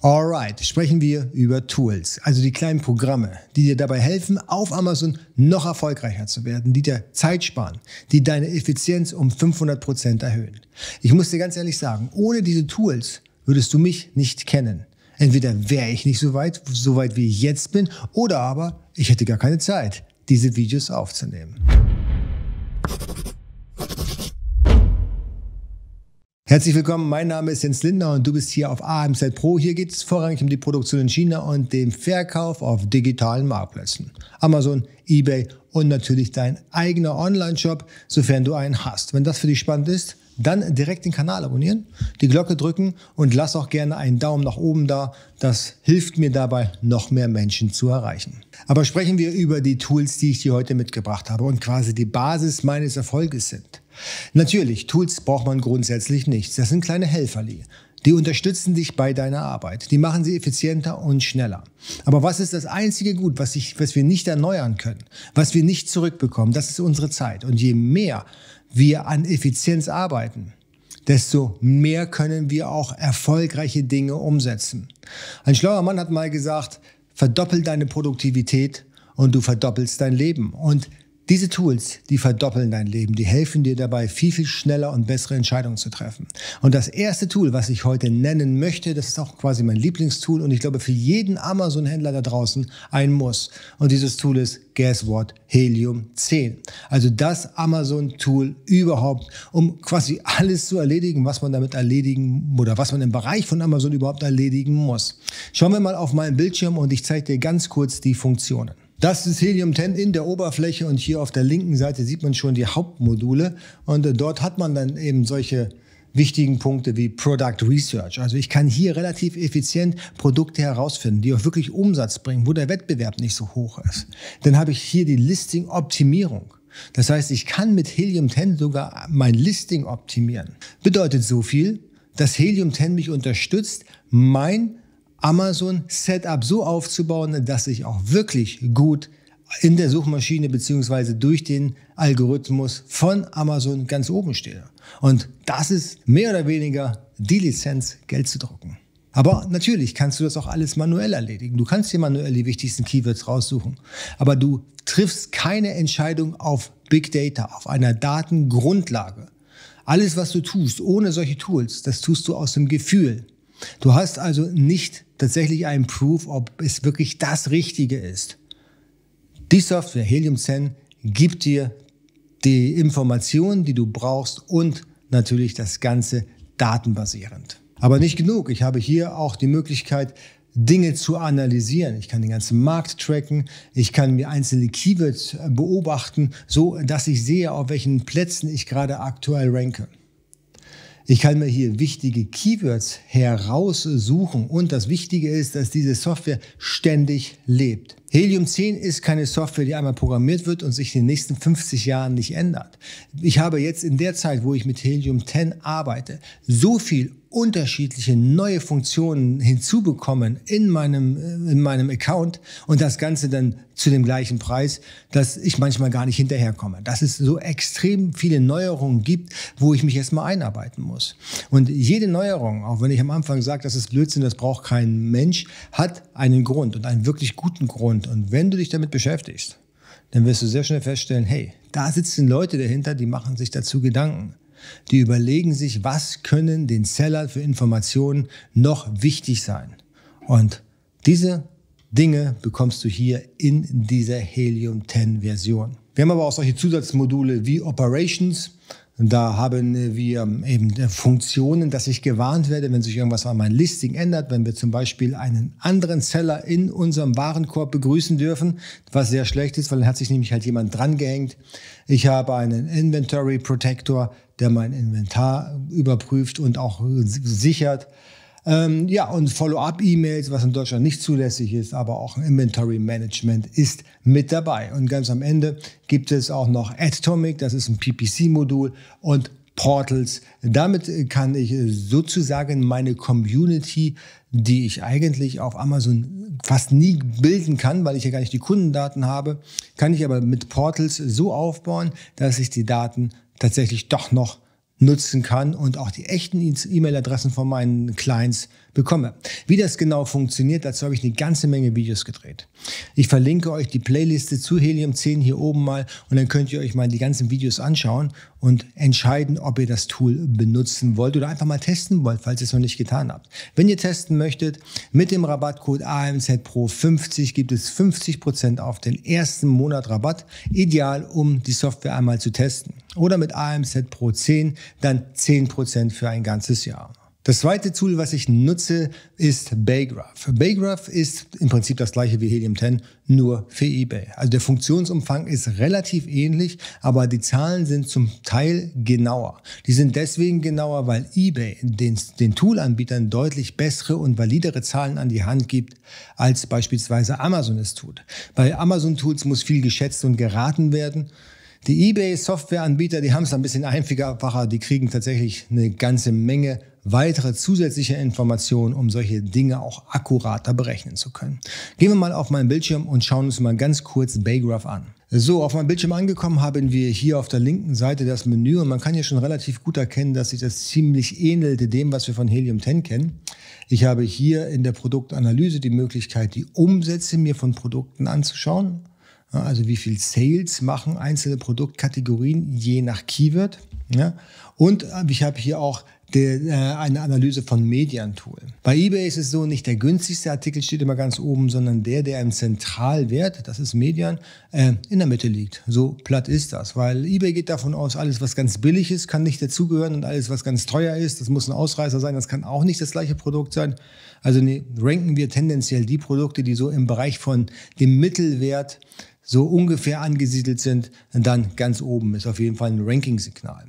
Alright, sprechen wir über Tools, also die kleinen Programme, die dir dabei helfen, auf Amazon noch erfolgreicher zu werden, die dir Zeit sparen, die deine Effizienz um 500 Prozent erhöhen. Ich muss dir ganz ehrlich sagen, ohne diese Tools würdest du mich nicht kennen. Entweder wäre ich nicht so weit, so weit wie ich jetzt bin, oder aber ich hätte gar keine Zeit, diese Videos aufzunehmen. Herzlich willkommen, mein Name ist Jens Lindner und du bist hier auf AMZ Pro. Hier geht es vorrangig um die Produktion in China und den Verkauf auf digitalen Marktplätzen. Amazon, eBay und natürlich dein eigener Online-Shop, sofern du einen hast. Wenn das für dich spannend ist, dann direkt den Kanal abonnieren, die Glocke drücken und lass auch gerne einen Daumen nach oben da. Das hilft mir dabei, noch mehr Menschen zu erreichen. Aber sprechen wir über die Tools, die ich dir heute mitgebracht habe und quasi die Basis meines Erfolges sind. Natürlich, Tools braucht man grundsätzlich nicht. Das sind kleine Helferli. Die unterstützen dich bei deiner Arbeit. Die machen sie effizienter und schneller. Aber was ist das einzige Gut, was, ich, was wir nicht erneuern können, was wir nicht zurückbekommen? Das ist unsere Zeit. Und je mehr wir an Effizienz arbeiten, desto mehr können wir auch erfolgreiche Dinge umsetzen. Ein schlauer Mann hat mal gesagt, verdoppel deine Produktivität und du verdoppelst dein Leben. Und diese Tools, die verdoppeln dein Leben, die helfen dir dabei, viel, viel schneller und bessere Entscheidungen zu treffen. Und das erste Tool, was ich heute nennen möchte, das ist auch quasi mein Lieblingstool und ich glaube für jeden Amazon-Händler da draußen ein Muss. Und dieses Tool ist, guess what, Helium 10. Also das Amazon-Tool überhaupt, um quasi alles zu erledigen, was man damit erledigen oder was man im Bereich von Amazon überhaupt erledigen muss. Schauen wir mal auf meinen Bildschirm und ich zeige dir ganz kurz die Funktionen. Das ist Helium 10 in der Oberfläche und hier auf der linken Seite sieht man schon die Hauptmodule und äh, dort hat man dann eben solche wichtigen Punkte wie Product Research. Also ich kann hier relativ effizient Produkte herausfinden, die auch wirklich Umsatz bringen, wo der Wettbewerb nicht so hoch ist. Dann habe ich hier die Listing Optimierung. Das heißt, ich kann mit Helium 10 sogar mein Listing optimieren. Bedeutet so viel, dass Helium 10 mich unterstützt, mein Amazon Setup so aufzubauen, dass ich auch wirklich gut in der Suchmaschine beziehungsweise durch den Algorithmus von Amazon ganz oben stehe. Und das ist mehr oder weniger die Lizenz, Geld zu drucken. Aber natürlich kannst du das auch alles manuell erledigen. Du kannst dir manuell die wichtigsten Keywords raussuchen. Aber du triffst keine Entscheidung auf Big Data, auf einer Datengrundlage. Alles, was du tust, ohne solche Tools, das tust du aus dem Gefühl. Du hast also nicht tatsächlich einen Proof, ob es wirklich das Richtige ist. Die Software Helium 10 gibt dir die Informationen, die du brauchst und natürlich das Ganze datenbasierend. Aber nicht genug. Ich habe hier auch die Möglichkeit, Dinge zu analysieren. Ich kann den ganzen Markt tracken. Ich kann mir einzelne Keywords beobachten, so dass ich sehe, auf welchen Plätzen ich gerade aktuell ranke. Ich kann mir hier wichtige Keywords heraussuchen und das Wichtige ist, dass diese Software ständig lebt. Helium 10 ist keine Software, die einmal programmiert wird und sich in den nächsten 50 Jahren nicht ändert. Ich habe jetzt in der Zeit, wo ich mit Helium 10 arbeite, so viel unterschiedliche neue Funktionen hinzubekommen in meinem, äh, in meinem Account und das Ganze dann zu dem gleichen Preis, dass ich manchmal gar nicht hinterherkomme. Dass es so extrem viele Neuerungen gibt, wo ich mich erstmal einarbeiten muss. Und jede Neuerung, auch wenn ich am Anfang sage, das ist Blödsinn, das braucht kein Mensch, hat einen Grund und einen wirklich guten Grund. Und wenn du dich damit beschäftigst, dann wirst du sehr schnell feststellen, hey, da sitzen Leute dahinter, die machen sich dazu Gedanken. Die überlegen sich, was können den Seller für Informationen noch wichtig sein. Und diese Dinge bekommst du hier in dieser Helium 10 Version. Wir haben aber auch solche Zusatzmodule wie Operations. Da haben wir eben Funktionen, dass ich gewarnt werde, wenn sich irgendwas an meinem Listing ändert, wenn wir zum Beispiel einen anderen Seller in unserem Warenkorb begrüßen dürfen, was sehr schlecht ist, weil dann hat sich nämlich halt jemand drangehängt. Ich habe einen Inventory Protector, der mein Inventar überprüft und auch sichert. Ähm, ja, und Follow-up-E-Mails, was in Deutschland nicht zulässig ist, aber auch Inventory Management ist mit dabei. Und ganz am Ende gibt es auch noch Atomic, das ist ein PPC-Modul und Portals. Damit kann ich sozusagen meine Community, die ich eigentlich auf Amazon fast nie bilden kann, weil ich ja gar nicht die Kundendaten habe, kann ich aber mit Portals so aufbauen, dass ich die Daten tatsächlich doch noch nutzen kann und auch die echten E-Mail-Adressen von meinen Clients bekomme. Wie das genau funktioniert, dazu habe ich eine ganze Menge Videos gedreht. Ich verlinke euch die Playliste zu Helium 10 hier oben mal und dann könnt ihr euch mal die ganzen Videos anschauen und entscheiden, ob ihr das Tool benutzen wollt oder einfach mal testen wollt, falls ihr es noch nicht getan habt. Wenn ihr testen möchtet, mit dem Rabattcode AMZ Pro 50 gibt es 50% auf den ersten Monat Rabatt. Ideal, um die Software einmal zu testen. Oder mit AMZ Pro 10 dann 10% für ein ganzes Jahr. Das zweite Tool, was ich nutze, ist Baygraph. Baygraph ist im Prinzip das gleiche wie Helium 10, nur für eBay. Also der Funktionsumfang ist relativ ähnlich, aber die Zahlen sind zum Teil genauer. Die sind deswegen genauer, weil eBay den, den Toolanbietern deutlich bessere und validere Zahlen an die Hand gibt, als beispielsweise Amazon es tut. Bei Amazon Tools muss viel geschätzt und geraten werden. Die eBay-Softwareanbieter, die haben es ein bisschen einfacher, die kriegen tatsächlich eine ganze Menge weitere zusätzliche Informationen, um solche Dinge auch akkurater berechnen zu können. Gehen wir mal auf meinen Bildschirm und schauen uns mal ganz kurz Baygraph an. So, auf meinem Bildschirm angekommen haben wir hier auf der linken Seite das Menü und man kann hier schon relativ gut erkennen, dass sich das ziemlich ähnelte dem, was wir von Helium 10 kennen. Ich habe hier in der Produktanalyse die Möglichkeit, die Umsätze mir von Produkten anzuschauen. Also wie viel Sales machen einzelne Produktkategorien je nach Keyword. Und ich habe hier auch der, äh, eine Analyse von Median-Tool. Bei eBay ist es so, nicht der günstigste Artikel steht immer ganz oben, sondern der, der im Zentralwert, das ist Median, äh, in der Mitte liegt. So platt ist das, weil eBay geht davon aus, alles, was ganz billig ist, kann nicht dazugehören und alles, was ganz teuer ist, das muss ein Ausreißer sein, das kann auch nicht das gleiche Produkt sein. Also ne, ranken wir tendenziell die Produkte, die so im Bereich von dem Mittelwert so ungefähr angesiedelt sind, dann ganz oben ist auf jeden Fall ein Ranking-Signal.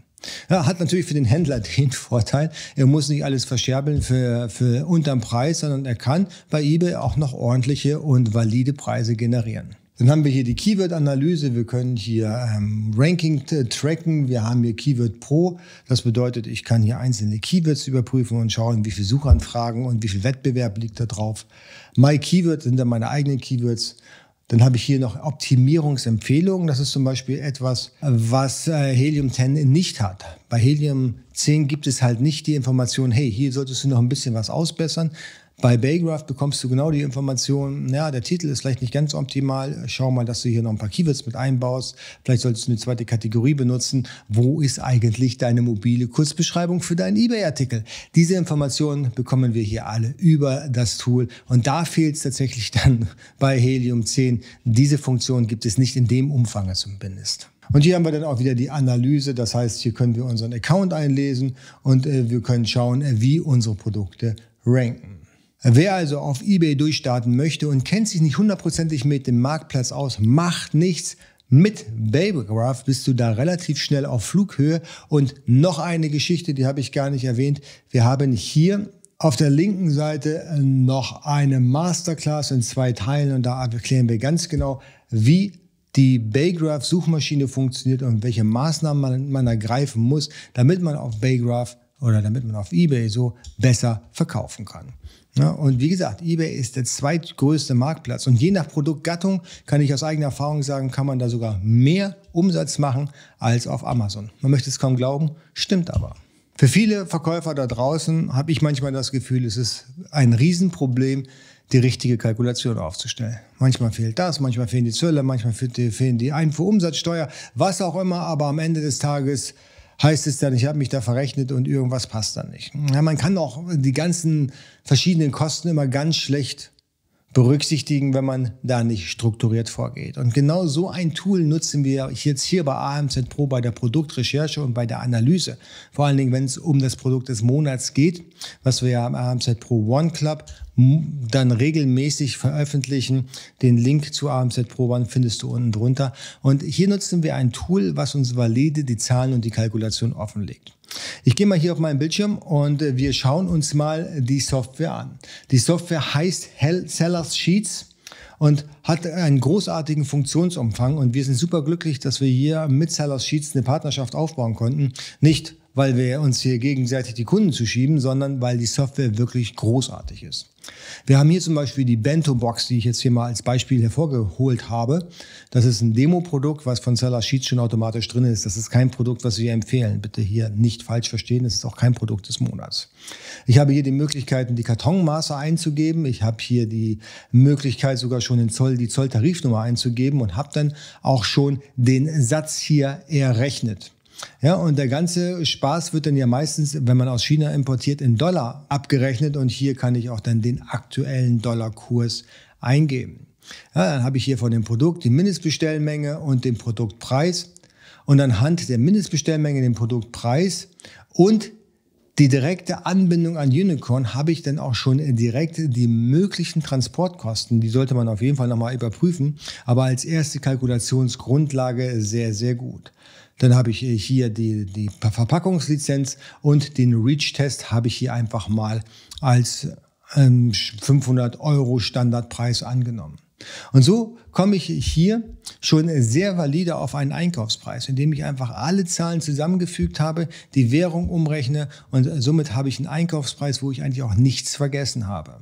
Ja, hat natürlich für den Händler den Vorteil, er muss nicht alles verscherbeln für, für unterm Preis, sondern er kann bei eBay auch noch ordentliche und valide Preise generieren. Dann haben wir hier die Keyword-Analyse. Wir können hier ähm, Ranking tracken. Wir haben hier Keyword Pro. Das bedeutet, ich kann hier einzelne Keywords überprüfen und schauen, wie viele Suchanfragen und wie viel Wettbewerb liegt da drauf. My Keyword sind dann meine eigenen Keywords. Dann habe ich hier noch Optimierungsempfehlungen. Das ist zum Beispiel etwas, was äh, Helium 10 nicht hat. Bei Helium 10 gibt es halt nicht die Information, hey, hier solltest du noch ein bisschen was ausbessern. Bei Baygraph bekommst du genau die Information, ja, der Titel ist vielleicht nicht ganz optimal. Schau mal, dass du hier noch ein paar Keywords mit einbaust. Vielleicht solltest du eine zweite Kategorie benutzen. Wo ist eigentlich deine mobile Kurzbeschreibung für deinen eBay-Artikel? Diese Informationen bekommen wir hier alle über das Tool. Und da fehlt es tatsächlich dann bei Helium 10. Diese Funktion gibt es nicht in dem Umfang zumindest. Und hier haben wir dann auch wieder die Analyse. Das heißt, hier können wir unseren Account einlesen und äh, wir können schauen, äh, wie unsere Produkte ranken. Wer also auf eBay durchstarten möchte und kennt sich nicht hundertprozentig mit dem Marktplatz aus, macht nichts. Mit Babygraph bist du da relativ schnell auf Flughöhe. Und noch eine Geschichte, die habe ich gar nicht erwähnt. Wir haben hier auf der linken Seite noch eine Masterclass in zwei Teilen und da erklären wir ganz genau, wie die Baygraph Suchmaschine funktioniert und welche Maßnahmen man, man ergreifen muss, damit man auf Baygraph oder damit man auf eBay so besser verkaufen kann. Ja, und wie gesagt, eBay ist der zweitgrößte Marktplatz. Und je nach Produktgattung kann ich aus eigener Erfahrung sagen, kann man da sogar mehr Umsatz machen als auf Amazon. Man möchte es kaum glauben, stimmt aber. Für viele Verkäufer da draußen habe ich manchmal das Gefühl, es ist ein Riesenproblem, die richtige Kalkulation aufzustellen. Manchmal fehlt das, manchmal fehlen die Zölle, manchmal fehlen die Einfuhrumsatzsteuer, was auch immer, aber am Ende des Tages heißt es dann, ich habe mich da verrechnet und irgendwas passt dann nicht. Ja, man kann auch die ganzen verschiedenen Kosten immer ganz schlecht berücksichtigen, wenn man da nicht strukturiert vorgeht. Und genau so ein Tool nutzen wir jetzt hier bei AMZ Pro bei der Produktrecherche und bei der Analyse. Vor allen Dingen, wenn es um das Produkt des Monats geht, was wir ja am AMZ Pro One Club dann regelmäßig veröffentlichen. Den Link zu AMZ Pro One findest du unten drunter. Und hier nutzen wir ein Tool, was uns valide die Zahlen und die Kalkulation offenlegt. Ich gehe mal hier auf meinen Bildschirm und äh, wir schauen uns mal die Software an. Die Software heißt Sellers Sheets und hat einen großartigen Funktionsumfang und wir sind super glücklich, dass wir hier mit Sellers Sheets eine Partnerschaft aufbauen konnten. Nicht weil wir uns hier gegenseitig die Kunden zuschieben, sondern weil die Software wirklich großartig ist. Wir haben hier zum Beispiel die Bento-Box, die ich jetzt hier mal als Beispiel hervorgeholt habe. Das ist ein Demo-Produkt, was von Seller Sheets schon automatisch drin ist. Das ist kein Produkt, was wir empfehlen. Bitte hier nicht falsch verstehen. Es ist auch kein Produkt des Monats. Ich habe hier die Möglichkeiten, die Kartonmaße einzugeben. Ich habe hier die Möglichkeit, sogar schon den Zoll, die Zolltarifnummer einzugeben und habe dann auch schon den Satz hier errechnet. Ja, und der ganze Spaß wird dann ja meistens, wenn man aus China importiert, in Dollar abgerechnet und hier kann ich auch dann den aktuellen Dollarkurs eingeben. Ja, dann habe ich hier von dem Produkt die Mindestbestellmenge und den Produktpreis und anhand der Mindestbestellmenge den Produktpreis und die direkte Anbindung an Unicorn habe ich dann auch schon direkt die möglichen Transportkosten. Die sollte man auf jeden Fall nochmal überprüfen, aber als erste Kalkulationsgrundlage sehr, sehr gut. Dann habe ich hier die, die Verpackungslizenz und den Reach-Test habe ich hier einfach mal als 500 ähm, Euro Standardpreis angenommen. Und so komme ich hier schon sehr valide auf einen Einkaufspreis, indem ich einfach alle Zahlen zusammengefügt habe, die Währung umrechne und somit habe ich einen Einkaufspreis, wo ich eigentlich auch nichts vergessen habe.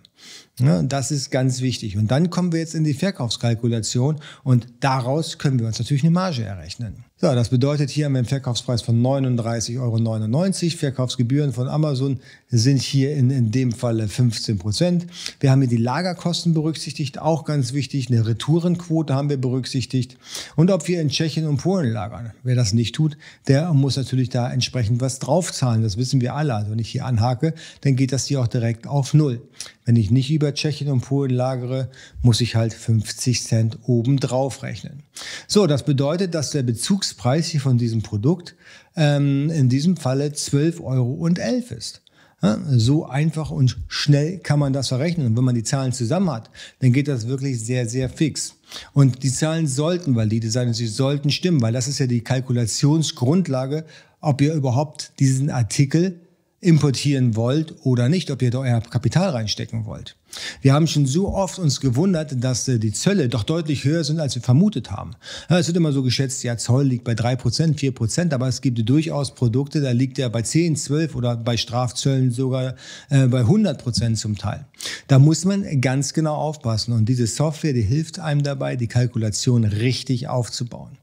Ja, das ist ganz wichtig. Und dann kommen wir jetzt in die Verkaufskalkulation und daraus können wir uns natürlich eine Marge errechnen. So, das bedeutet, hier haben wir einen Verkaufspreis von 39,99 Euro. Verkaufsgebühren von Amazon sind hier in, in dem Falle 15 Prozent. Wir haben hier die Lagerkosten berücksichtigt, auch ganz wichtig. Eine Retourenquote haben wir berücksichtigt. Und ob wir in Tschechien und Polen lagern. Wer das nicht tut, der muss natürlich da entsprechend was draufzahlen. Das wissen wir alle. Also wenn ich hier anhake, dann geht das hier auch direkt auf Null. Wenn ich nicht über Tschechien und Polen lagere, muss ich halt 50 Cent oben drauf rechnen. So, das bedeutet, dass der Bezugspreis hier von diesem Produkt ähm, in diesem Falle 12,11 Euro ist. Ja, so einfach und schnell kann man das verrechnen. Und wenn man die Zahlen zusammen hat, dann geht das wirklich sehr, sehr fix. Und die Zahlen sollten valide sein und sie sollten stimmen, weil das ist ja die Kalkulationsgrundlage, ob ihr überhaupt diesen Artikel importieren wollt oder nicht, ob ihr da euer Kapital reinstecken wollt. Wir haben schon so oft uns gewundert, dass äh, die Zölle doch deutlich höher sind, als wir vermutet haben. es wird immer so geschätzt, ja, Zoll liegt bei drei Prozent, vier Prozent, aber es gibt durchaus Produkte, da liegt er bei 10, 12 oder bei Strafzöllen sogar äh, bei 100 Prozent zum Teil. Da muss man ganz genau aufpassen und diese Software, die hilft einem dabei, die Kalkulation richtig aufzubauen.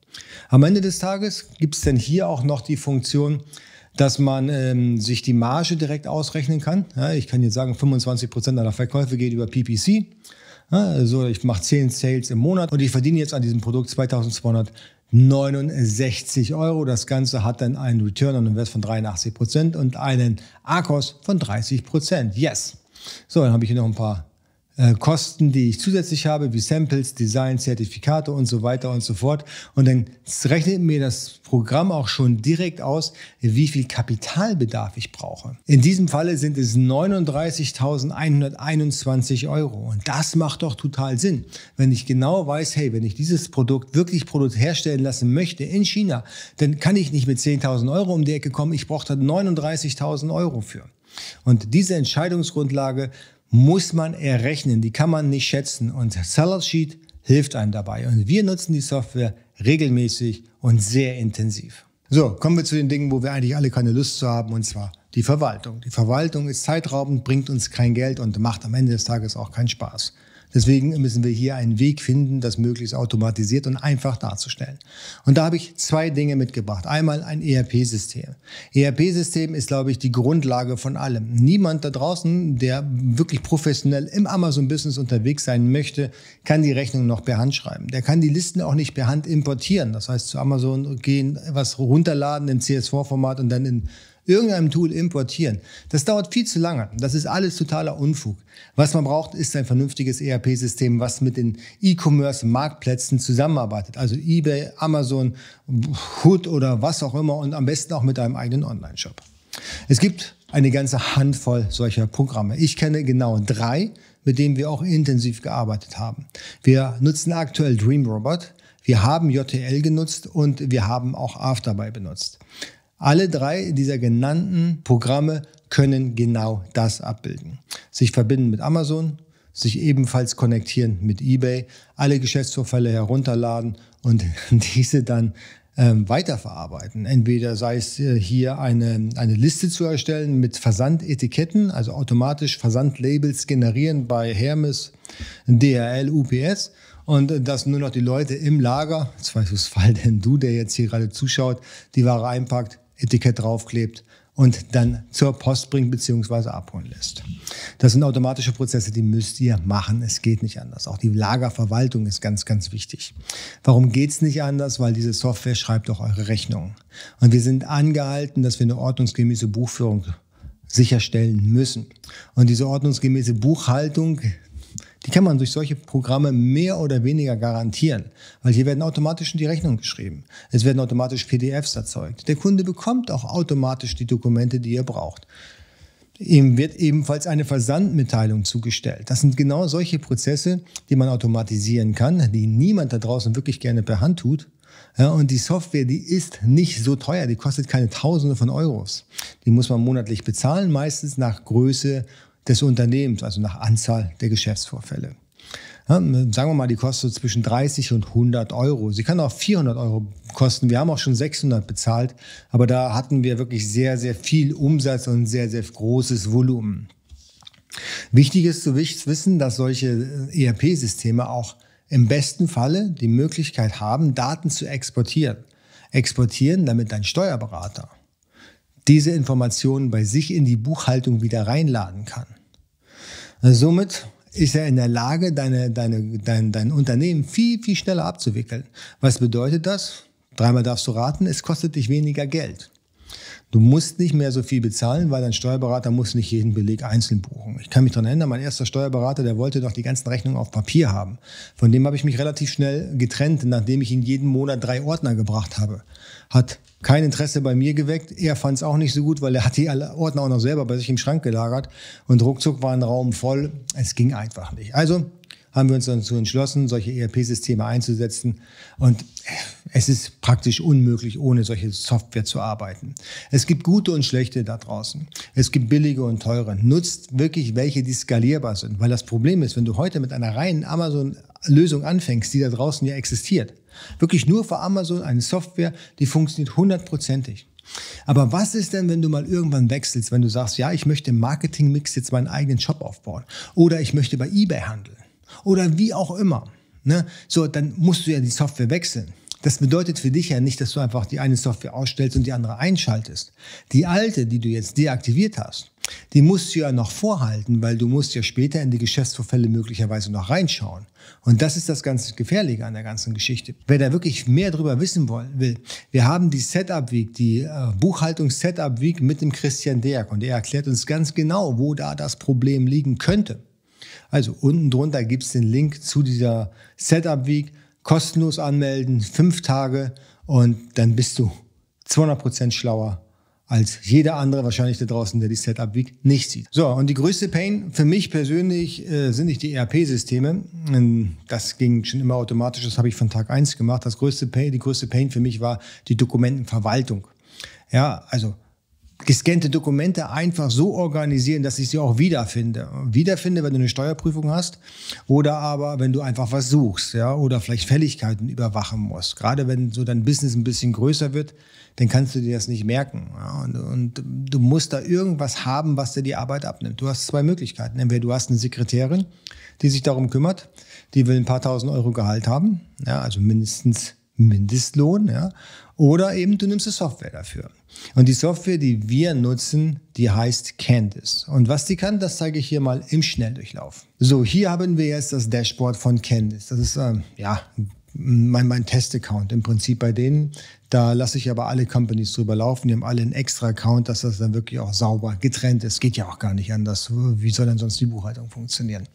Am Ende des Tages gibt es dann hier auch noch die Funktion, dass man ähm, sich die Marge direkt ausrechnen kann. Ja, ich kann jetzt sagen, 25 Prozent aller Verkäufe geht über PPC. Ja, also ich mache 10 Sales im Monat und ich verdiene jetzt an diesem Produkt 2269 Euro. Das Ganze hat dann einen Return on Invest von 83 Prozent und einen ARKOS von 30 Prozent. Yes. So, dann habe ich hier noch ein paar äh, Kosten, die ich zusätzlich habe, wie Samples, Design, Zertifikate und so weiter und so fort. Und dann rechnet mir das Programm auch schon direkt aus, wie viel Kapitalbedarf ich brauche. In diesem Falle sind es 39.121 Euro. Und das macht doch total Sinn. Wenn ich genau weiß, hey, wenn ich dieses Produkt wirklich Produkt herstellen lassen möchte in China, dann kann ich nicht mit 10.000 Euro um die Ecke kommen. Ich brauche da 39.000 Euro für. Und diese Entscheidungsgrundlage muss man errechnen, die kann man nicht schätzen und Seller Sheet hilft einem dabei und wir nutzen die Software regelmäßig und sehr intensiv. So, kommen wir zu den Dingen, wo wir eigentlich alle keine Lust zu haben und zwar die Verwaltung. Die Verwaltung ist zeitraubend, bringt uns kein Geld und macht am Ende des Tages auch keinen Spaß. Deswegen müssen wir hier einen Weg finden, das möglichst automatisiert und einfach darzustellen. Und da habe ich zwei Dinge mitgebracht. Einmal ein ERP-System. ERP-System ist, glaube ich, die Grundlage von allem. Niemand da draußen, der wirklich professionell im Amazon-Business unterwegs sein möchte, kann die Rechnung noch per Hand schreiben. Der kann die Listen auch nicht per Hand importieren. Das heißt, zu Amazon gehen, was runterladen in CSV-Format und dann in irgendeinem Tool importieren. Das dauert viel zu lange. Das ist alles totaler Unfug. Was man braucht, ist ein vernünftiges ERP-System, was mit den E-Commerce-Marktplätzen zusammenarbeitet. Also eBay, Amazon, Hood oder was auch immer und am besten auch mit einem eigenen Online-Shop. Es gibt eine ganze Handvoll solcher Programme. Ich kenne genau drei, mit denen wir auch intensiv gearbeitet haben. Wir nutzen aktuell DreamRobot. Wir haben JTL genutzt und wir haben auch Afterbuy benutzt. Alle drei dieser genannten Programme können genau das abbilden. Sich verbinden mit Amazon, sich ebenfalls konnektieren mit eBay, alle Geschäftsvorfälle herunterladen und diese dann ähm, weiterverarbeiten. Entweder sei es äh, hier eine, eine Liste zu erstellen mit Versandetiketten, also automatisch Versandlabels generieren bei Hermes, DRL, UPS und dass nur noch die Leute im Lager, Zweifelsfall denn du, der jetzt hier gerade zuschaut, die Ware einpackt, Etikett draufklebt und dann zur Post bringt bzw. abholen lässt. Das sind automatische Prozesse, die müsst ihr machen. Es geht nicht anders. Auch die Lagerverwaltung ist ganz, ganz wichtig. Warum geht's nicht anders? Weil diese Software schreibt auch eure Rechnungen. Und wir sind angehalten, dass wir eine ordnungsgemäße Buchführung sicherstellen müssen. Und diese ordnungsgemäße Buchhaltung die kann man durch solche Programme mehr oder weniger garantieren, weil hier werden automatisch die Rechnungen geschrieben. Es werden automatisch PDFs erzeugt. Der Kunde bekommt auch automatisch die Dokumente, die er braucht. Ihm wird ebenfalls eine Versandmitteilung zugestellt. Das sind genau solche Prozesse, die man automatisieren kann, die niemand da draußen wirklich gerne per Hand tut. Ja, und die Software, die ist nicht so teuer, die kostet keine Tausende von Euros. Die muss man monatlich bezahlen, meistens nach Größe des Unternehmens, also nach Anzahl der Geschäftsvorfälle. Ja, sagen wir mal, die kostet zwischen 30 und 100 Euro. Sie kann auch 400 Euro kosten. Wir haben auch schon 600 bezahlt, aber da hatten wir wirklich sehr, sehr viel Umsatz und sehr, sehr großes Volumen. Wichtig ist zu wissen, dass solche ERP-Systeme auch im besten Falle die Möglichkeit haben, Daten zu exportieren. Exportieren, damit dein Steuerberater diese Informationen bei sich in die Buchhaltung wieder reinladen kann. Somit ist er in der Lage, deine, deine, dein, dein Unternehmen viel, viel schneller abzuwickeln. Was bedeutet das? Dreimal darfst du raten, es kostet dich weniger Geld. Du musst nicht mehr so viel bezahlen, weil dein Steuerberater muss nicht jeden Beleg einzeln buchen. Ich kann mich daran erinnern, mein erster Steuerberater, der wollte doch die ganzen Rechnungen auf Papier haben. Von dem habe ich mich relativ schnell getrennt, nachdem ich ihn jeden Monat drei Ordner gebracht habe. Hat kein Interesse bei mir geweckt. Er fand es auch nicht so gut, weil er hat die Ordner auch noch selber bei sich im Schrank gelagert und ruckzuck war ein Raum voll. Es ging einfach nicht. Also haben wir uns dazu entschlossen, solche ERP-Systeme einzusetzen. Und es ist praktisch unmöglich, ohne solche Software zu arbeiten. Es gibt gute und schlechte da draußen. Es gibt billige und teure. Nutzt wirklich welche, die skalierbar sind. Weil das Problem ist, wenn du heute mit einer reinen Amazon-Lösung anfängst, die da draußen ja existiert, Wirklich nur für Amazon eine Software, die funktioniert hundertprozentig. Aber was ist denn, wenn du mal irgendwann wechselst, wenn du sagst, ja, ich möchte im Marketingmix jetzt meinen eigenen Shop aufbauen oder ich möchte bei eBay handeln oder wie auch immer. Ne? So, dann musst du ja die Software wechseln. Das bedeutet für dich ja nicht, dass du einfach die eine Software ausstellst und die andere einschaltest. Die alte, die du jetzt deaktiviert hast, die musst du ja noch vorhalten, weil du musst ja später in die Geschäftsvorfälle möglicherweise noch reinschauen. Und das ist das ganz Gefährliche an der ganzen Geschichte. Wer da wirklich mehr darüber wissen will, wir haben die Setup Week, die äh, Buchhaltungs Setup Week mit dem Christian Deak und er erklärt uns ganz genau, wo da das Problem liegen könnte. Also unten drunter gibt es den Link zu dieser Setup Week, kostenlos anmelden, fünf Tage und dann bist du 200 Prozent schlauer als jeder andere wahrscheinlich da draußen, der die Setup Week nicht sieht. So, und die größte Pain für mich persönlich äh, sind nicht die ERP-Systeme. Ähm, das ging schon immer automatisch, das habe ich von Tag eins gemacht. Das größte Pain, die größte Pain für mich war die Dokumentenverwaltung. Ja, also gescannte Dokumente einfach so organisieren, dass ich sie auch wiederfinde. Wiederfinde, wenn du eine Steuerprüfung hast oder aber wenn du einfach was suchst, ja, oder vielleicht Fälligkeiten überwachen musst. Gerade wenn so dein Business ein bisschen größer wird, dann kannst du dir das nicht merken. Ja, und, und, du musst da irgendwas haben, was dir die Arbeit abnimmt. Du hast zwei Möglichkeiten. Entweder du hast eine Sekretärin, die sich darum kümmert, die will ein paar tausend Euro Gehalt haben, ja, also mindestens Mindestlohn, ja, oder eben du nimmst eine Software dafür. Und die Software, die wir nutzen, die heißt Candice. Und was die kann, das zeige ich hier mal im Schnelldurchlauf. So, hier haben wir jetzt das Dashboard von Candice. Das ist ähm, ja mein, mein Test-Account im Prinzip bei denen. Da lasse ich aber alle Companies drüber laufen. Die haben alle einen extra Account, dass das dann wirklich auch sauber getrennt ist. Geht ja auch gar nicht anders. Wie soll denn sonst die Buchhaltung funktionieren?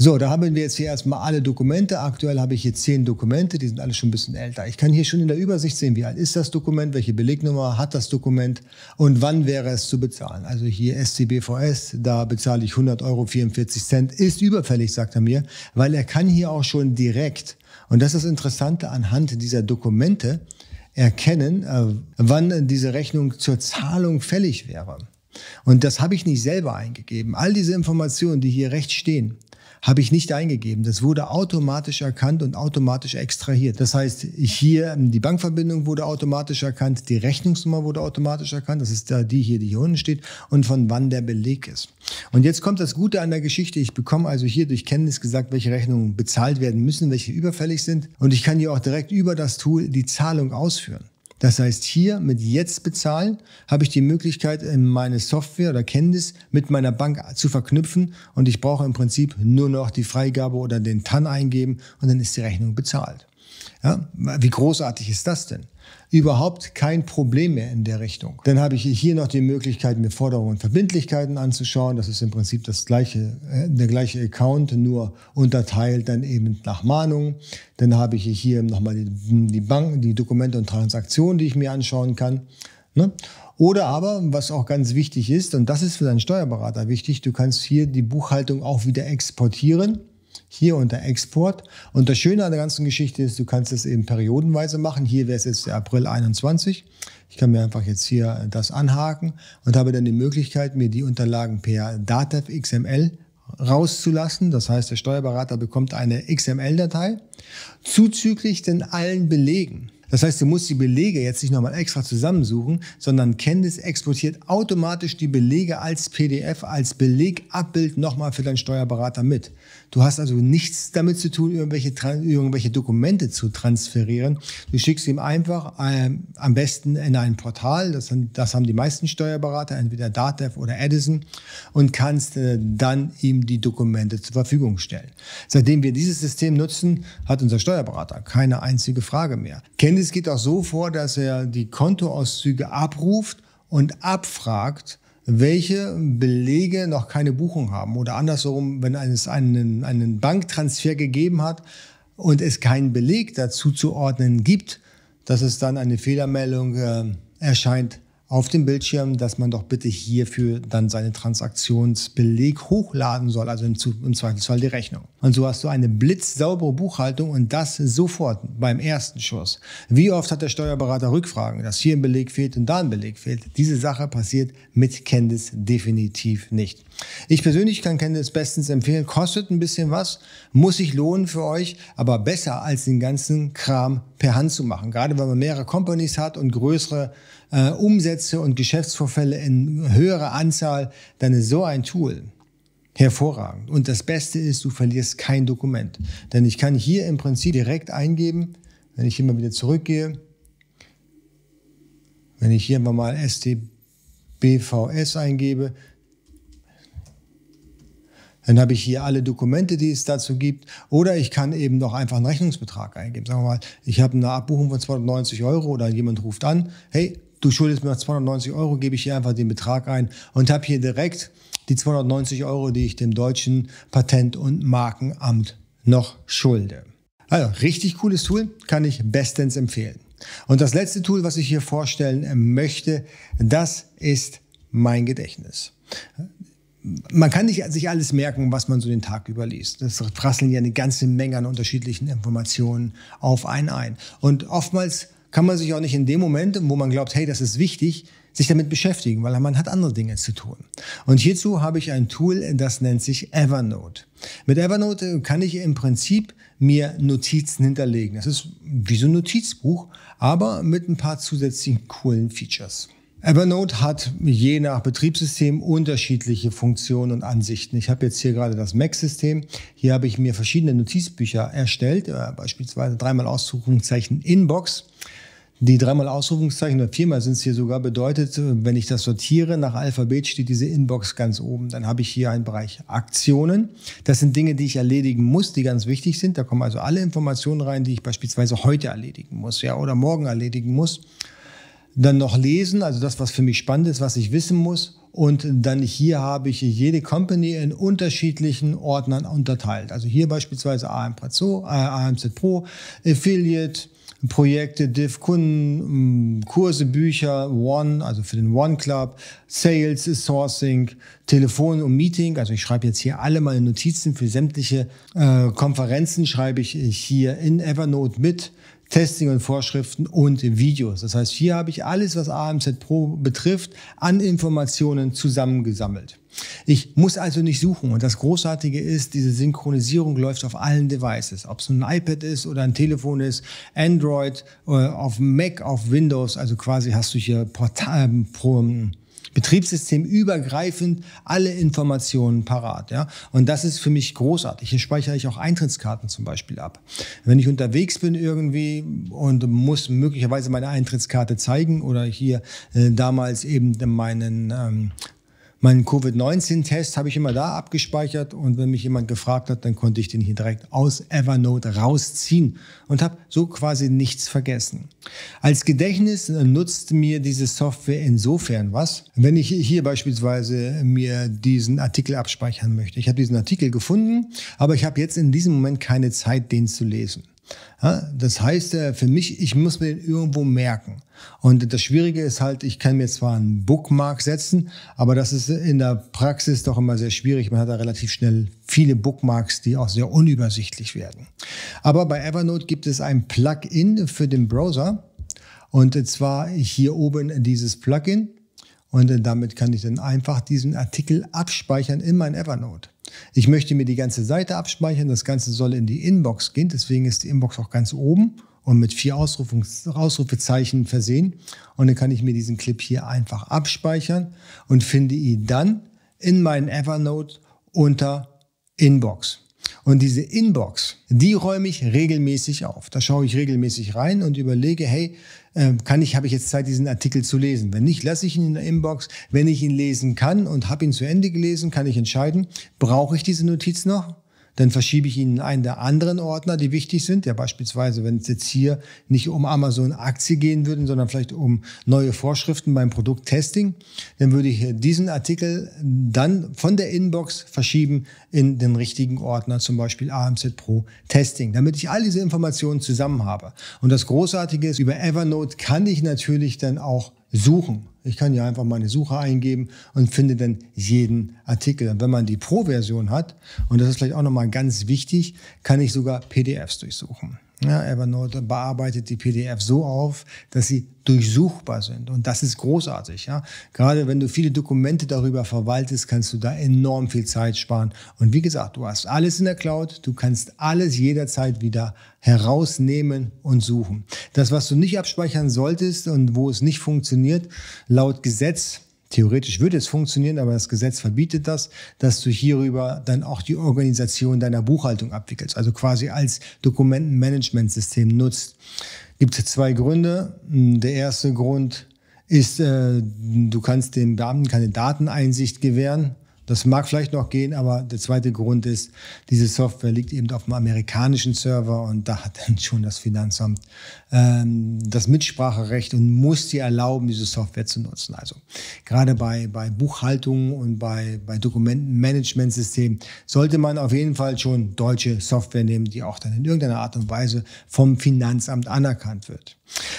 So, da haben wir jetzt hier erstmal alle Dokumente. Aktuell habe ich hier zehn Dokumente, die sind alle schon ein bisschen älter. Ich kann hier schon in der Übersicht sehen, wie alt ist das Dokument, welche Belegnummer hat das Dokument und wann wäre es zu bezahlen. Also hier SCBVS, da bezahle ich 100 Euro 44 Cent, ist überfällig, sagt er mir, weil er kann hier auch schon direkt, und das ist das Interessante anhand dieser Dokumente, erkennen, äh, wann diese Rechnung zur Zahlung fällig wäre. Und das habe ich nicht selber eingegeben. All diese Informationen, die hier rechts stehen, habe ich nicht eingegeben. Das wurde automatisch erkannt und automatisch extrahiert. Das heißt, hier die Bankverbindung wurde automatisch erkannt, die Rechnungsnummer wurde automatisch erkannt, das ist die hier, die hier unten steht, und von wann der Beleg ist. Und jetzt kommt das Gute an der Geschichte. Ich bekomme also hier durch Kenntnis gesagt, welche Rechnungen bezahlt werden müssen, welche überfällig sind. Und ich kann hier auch direkt über das Tool die Zahlung ausführen. Das heißt, hier mit Jetzt bezahlen habe ich die Möglichkeit, meine Software oder Kenntnis mit meiner Bank zu verknüpfen und ich brauche im Prinzip nur noch die Freigabe oder den TAN eingeben und dann ist die Rechnung bezahlt. Ja, wie großartig ist das denn? überhaupt kein Problem mehr in der Richtung. Dann habe ich hier noch die Möglichkeit, mir Forderungen und Verbindlichkeiten anzuschauen. Das ist im Prinzip das gleiche, äh, der gleiche Account, nur unterteilt dann eben nach Mahnung. Dann habe ich hier nochmal die, die Bank, die Dokumente und Transaktionen, die ich mir anschauen kann. Ne? Oder aber, was auch ganz wichtig ist, und das ist für deinen Steuerberater wichtig, du kannst hier die Buchhaltung auch wieder exportieren hier unter Export. Und das Schöne an der ganzen Geschichte ist, du kannst es eben periodenweise machen. Hier wäre es jetzt der April 21. Ich kann mir einfach jetzt hier das anhaken und habe dann die Möglichkeit, mir die Unterlagen per Datev XML rauszulassen. Das heißt, der Steuerberater bekommt eine XML-Datei zuzüglich den allen Belegen. Das heißt, du musst die Belege jetzt nicht nochmal extra zusammensuchen, sondern Candice exportiert automatisch die Belege als PDF, als Belegabbild nochmal für deinen Steuerberater mit. Du hast also nichts damit zu tun, irgendwelche, irgendwelche Dokumente zu transferieren. Du schickst ihm einfach äh, am besten in ein Portal, das, das, haben die meisten Steuerberater, entweder Datev oder Edison, und kannst äh, dann ihm die Dokumente zur Verfügung stellen. Seitdem wir dieses System nutzen, hat unser Steuerberater keine einzige Frage mehr. Candice geht auch so vor, dass er die Kontoauszüge abruft und abfragt, welche Belege noch keine Buchung haben. Oder andersherum, wenn es einen, einen Banktransfer gegeben hat und es keinen Beleg dazu zu ordnen gibt, dass es dann eine Fehlermeldung äh, erscheint, auf dem Bildschirm, dass man doch bitte hierfür dann seine Transaktionsbeleg hochladen soll, also im, Zweifelsfall die Rechnung. Und so hast du eine blitzsaubere Buchhaltung und das sofort beim ersten Schuss. Wie oft hat der Steuerberater Rückfragen, dass hier ein Beleg fehlt und da ein Beleg fehlt? Diese Sache passiert mit Candice definitiv nicht. Ich persönlich kann Candice bestens empfehlen, kostet ein bisschen was, muss sich lohnen für euch, aber besser als den ganzen Kram per Hand zu machen. Gerade wenn man mehrere Companies hat und größere äh, Umsätze und Geschäftsvorfälle in höherer Anzahl, dann ist so ein Tool hervorragend. Und das Beste ist, du verlierst kein Dokument. Denn ich kann hier im Prinzip direkt eingeben, wenn ich immer wieder zurückgehe, wenn ich hier mal STBVS eingebe, dann habe ich hier alle Dokumente, die es dazu gibt. Oder ich kann eben noch einfach einen Rechnungsbetrag eingeben. Sagen wir mal, ich habe eine Abbuchung von 290 Euro oder jemand ruft an, hey, du schuldest mir noch 290 Euro, gebe ich hier einfach den Betrag ein und habe hier direkt die 290 Euro, die ich dem deutschen Patent- und Markenamt noch schulde. Also, richtig cooles Tool, kann ich bestens empfehlen. Und das letzte Tool, was ich hier vorstellen möchte, das ist mein Gedächtnis man kann nicht sich alles merken, was man so den Tag überliest. Das prasseln ja eine ganze Menge an unterschiedlichen Informationen auf einen ein. Und oftmals kann man sich auch nicht in dem Moment, wo man glaubt, hey, das ist wichtig, sich damit beschäftigen, weil man hat andere Dinge zu tun. Und hierzu habe ich ein Tool, das nennt sich Evernote. Mit Evernote kann ich im Prinzip mir Notizen hinterlegen. Das ist wie so ein Notizbuch, aber mit ein paar zusätzlichen coolen Features. Evernote hat je nach Betriebssystem unterschiedliche Funktionen und Ansichten. Ich habe jetzt hier gerade das Mac-System. Hier habe ich mir verschiedene Notizbücher erstellt, äh, beispielsweise dreimal Ausrufungszeichen Inbox. Die dreimal Ausrufungszeichen oder viermal sind es hier sogar bedeutet, wenn ich das sortiere nach Alphabet, steht diese Inbox ganz oben. Dann habe ich hier einen Bereich Aktionen. Das sind Dinge, die ich erledigen muss, die ganz wichtig sind. Da kommen also alle Informationen rein, die ich beispielsweise heute erledigen muss, ja, oder morgen erledigen muss dann noch lesen, also das, was für mich spannend ist, was ich wissen muss. Und dann hier habe ich jede Company in unterschiedlichen Ordnern unterteilt. Also hier beispielsweise AMZ Pro, Affiliate, Projekte, Div, Kunden, mm, Kurse, Bücher, One, also für den One Club, Sales, Sourcing, Telefon und Meeting. Also ich schreibe jetzt hier alle meine Notizen für sämtliche äh, Konferenzen, schreibe ich hier in Evernote mit. Testing und Vorschriften und Videos. Das heißt, hier habe ich alles, was AMZ Pro betrifft, an Informationen zusammengesammelt. Ich muss also nicht suchen. Und das Großartige ist, diese Synchronisierung läuft auf allen Devices. Ob es ein iPad ist oder ein Telefon ist, Android, äh, auf Mac, auf Windows. Also quasi hast du hier Portal, ähm, Pro, Betriebssystem übergreifend alle Informationen parat. Ja? Und das ist für mich großartig. Hier speichere ich auch Eintrittskarten zum Beispiel ab. Wenn ich unterwegs bin irgendwie und muss möglicherweise meine Eintrittskarte zeigen oder hier äh, damals eben meinen ähm, Meinen Covid-19-Test habe ich immer da abgespeichert und wenn mich jemand gefragt hat, dann konnte ich den hier direkt aus Evernote rausziehen und habe so quasi nichts vergessen. Als Gedächtnis nutzt mir diese Software insofern was, wenn ich hier beispielsweise mir diesen Artikel abspeichern möchte. Ich habe diesen Artikel gefunden, aber ich habe jetzt in diesem Moment keine Zeit, den zu lesen. Das heißt äh, für mich, ich muss mir den irgendwo merken. Und das Schwierige ist halt, ich kann mir zwar einen Bookmark setzen, aber das ist in der Praxis doch immer sehr schwierig. Man hat da relativ schnell viele Bookmarks, die auch sehr unübersichtlich werden. Aber bei Evernote gibt es ein Plugin für den Browser. Und zwar hier oben dieses Plugin. Und damit kann ich dann einfach diesen Artikel abspeichern in mein Evernote. Ich möchte mir die ganze Seite abspeichern. Das Ganze soll in die Inbox gehen. Deswegen ist die Inbox auch ganz oben und mit vier Ausrufezeichen versehen. Und dann kann ich mir diesen Clip hier einfach abspeichern und finde ihn dann in meinen Evernote unter Inbox. Und diese Inbox, die räume ich regelmäßig auf. Da schaue ich regelmäßig rein und überlege, hey, ähm, kann ich, habe ich jetzt Zeit, diesen Artikel zu lesen? Wenn nicht, lasse ich ihn in der Inbox. Wenn ich ihn lesen kann und habe ihn zu Ende gelesen, kann ich entscheiden, brauche ich diese Notiz noch? Dann verschiebe ich ihn in einen der anderen Ordner, die wichtig sind. Ja, beispielsweise, wenn es jetzt hier nicht um Amazon Aktie gehen würde, sondern vielleicht um neue Vorschriften beim Produkttesting, dann würde ich diesen Artikel dann von der Inbox verschieben in den richtigen Ordner, zum Beispiel AMZ Pro Testing, damit ich all diese Informationen zusammen habe. Und das Großartige ist, über Evernote kann ich natürlich dann auch suchen. Ich kann ja einfach meine Suche eingeben und finde dann jeden Artikel. Und wenn man die Pro-Version hat, und das ist vielleicht auch nochmal ganz wichtig, kann ich sogar PDFs durchsuchen. Ja, Evernote bearbeitet die PDF so auf, dass sie durchsuchbar sind. Und das ist großartig. Ja? Gerade wenn du viele Dokumente darüber verwaltest, kannst du da enorm viel Zeit sparen. Und wie gesagt, du hast alles in der Cloud. Du kannst alles jederzeit wieder herausnehmen und suchen. Das, was du nicht abspeichern solltest und wo es nicht funktioniert, laut Gesetz, Theoretisch würde es funktionieren, aber das Gesetz verbietet das, dass du hierüber dann auch die Organisation deiner Buchhaltung abwickelst, also quasi als Dokumentenmanagementsystem nutzt. Gibt zwei Gründe. Der erste Grund ist, äh, du kannst den Beamten keine Dateneinsicht gewähren. Das mag vielleicht noch gehen, aber der zweite Grund ist, diese Software liegt eben auf einem amerikanischen Server und da hat dann schon das Finanzamt ähm, das Mitspracherecht und muss dir erlauben, diese Software zu nutzen. Also gerade bei, bei Buchhaltung und bei, bei Dokumentenmanagementsystemen sollte man auf jeden Fall schon deutsche Software nehmen, die auch dann in irgendeiner Art und Weise vom Finanzamt anerkannt wird.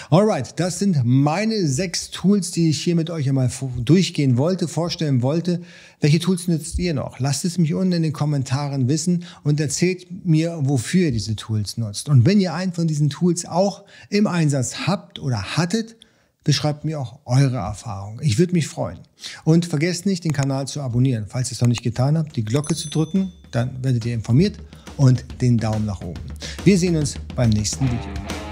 Alright, das sind meine sechs Tools, die ich hier mit euch einmal durchgehen wollte, vorstellen wollte. Welche Tools nutzt ihr noch? Lasst es mich unten in den Kommentaren wissen und erzählt mir, wofür ihr diese Tools nutzt. Und wenn ihr einen von diesen Tools auch im Einsatz habt oder hattet, beschreibt mir auch eure Erfahrung. Ich würde mich freuen. Und vergesst nicht, den Kanal zu abonnieren. Falls ihr es noch nicht getan habt, die Glocke zu drücken, dann werdet ihr informiert und den Daumen nach oben. Wir sehen uns beim nächsten Video.